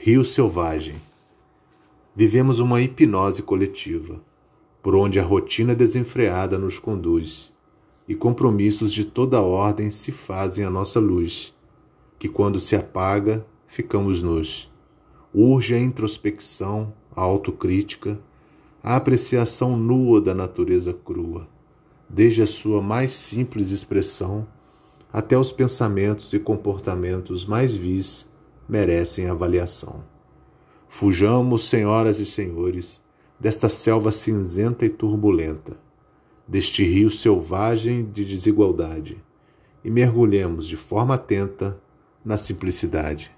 Rio Selvagem. Vivemos uma hipnose coletiva, por onde a rotina desenfreada nos conduz e compromissos de toda ordem se fazem a nossa luz, que quando se apaga, ficamos nus. Urge a introspecção, a autocrítica, a apreciação nua da natureza crua, desde a sua mais simples expressão até os pensamentos e comportamentos mais vis merecem avaliação. Fujamos, senhoras e senhores, desta selva cinzenta e turbulenta, deste rio selvagem de desigualdade, e mergulhemos de forma atenta na simplicidade.